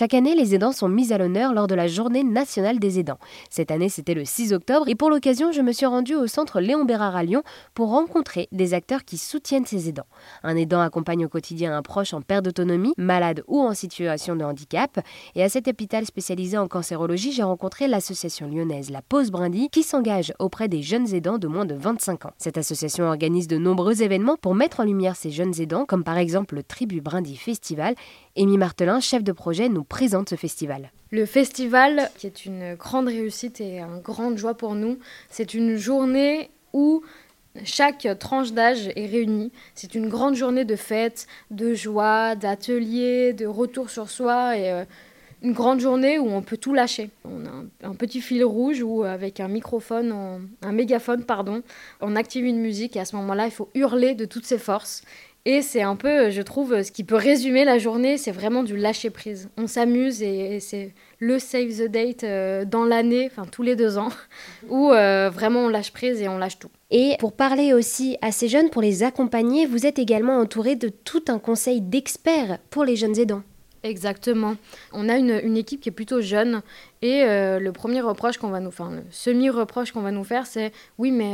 Chaque année, les aidants sont mis à l'honneur lors de la Journée nationale des aidants. Cette année, c'était le 6 octobre et pour l'occasion, je me suis rendue au centre Léon Bérard à Lyon pour rencontrer des acteurs qui soutiennent ces aidants. Un aidant accompagne au quotidien un proche en perte d'autonomie, malade ou en situation de handicap. Et à cet hôpital spécialisé en cancérologie, j'ai rencontré l'association lyonnaise La Pause Brindille qui s'engage auprès des jeunes aidants de moins de 25 ans. Cette association organise de nombreux événements pour mettre en lumière ces jeunes aidants, comme par exemple le Tribu Brindille Festival. Amy Martelin, chef de projet, nous présente ce festival. Le festival, qui est une grande réussite et une grande joie pour nous, c'est une journée où chaque tranche d'âge est réunie. C'est une grande journée de fête, de joie, d'ateliers, de retour sur soi et euh, une grande journée où on peut tout lâcher. On a un, petit fil rouge où avec un microphone, un mégaphone pardon, on active une musique et à ce moment-là, il faut hurler de toutes ses forces et c'est un peu, je trouve, ce qui peut résumer la journée, c'est vraiment du lâcher prise. On s'amuse et, c'est le save the date euh, dans l'année, enfin tous les deux ans, où euh, vraiment on lâche prise et on lâche tout. Et pour parler aussi à ces jeunes, pour les accompagner, vous êtes également entouré de tout un conseil d'experts pour les jeunes aidants. Exactement. On a une, équipe qui est plutôt jeune et euh, le premier reproche qu'on va nous, enfin le semi-reproche qu'on va nous faire, c'est oui, mais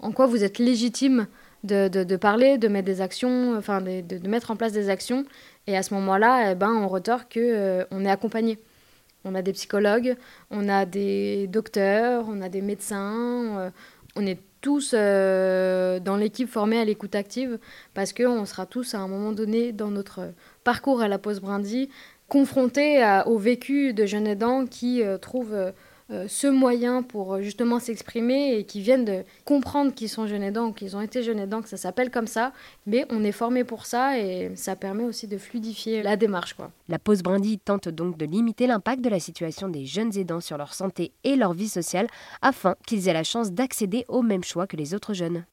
en quoi vous êtes légitime? De, parler, de mettre des actions, enfin de, mettre en place des actions. Et à ce moment-là, eh ben, on retorque qu'on euh, on est accompagné. On a des psychologues, on a des docteurs, on a des médecins, euh, on est tous euh, dans l'équipe formée à l'écoute active parce qu'on sera tous à un moment donné dans notre parcours à la pause Brindy confrontés au vécu de jeunes aidants qui trouvent euh, ce moyen pour euh, justement s'exprimer et qui viennent de comprendre qu'ils sont jeunes aidants qu'ils ont été jeunes aidants, que ça s'appelle comme ça, mais on est formé pour ça et ça permet aussi de fluidifier la démarche. La pause brindille tente donc de limiter l'impact de la situation des jeunes aidants sur leur santé et leur vie sociale afin qu'ils aient la chance d'accéder au même choix que les autres jeunes.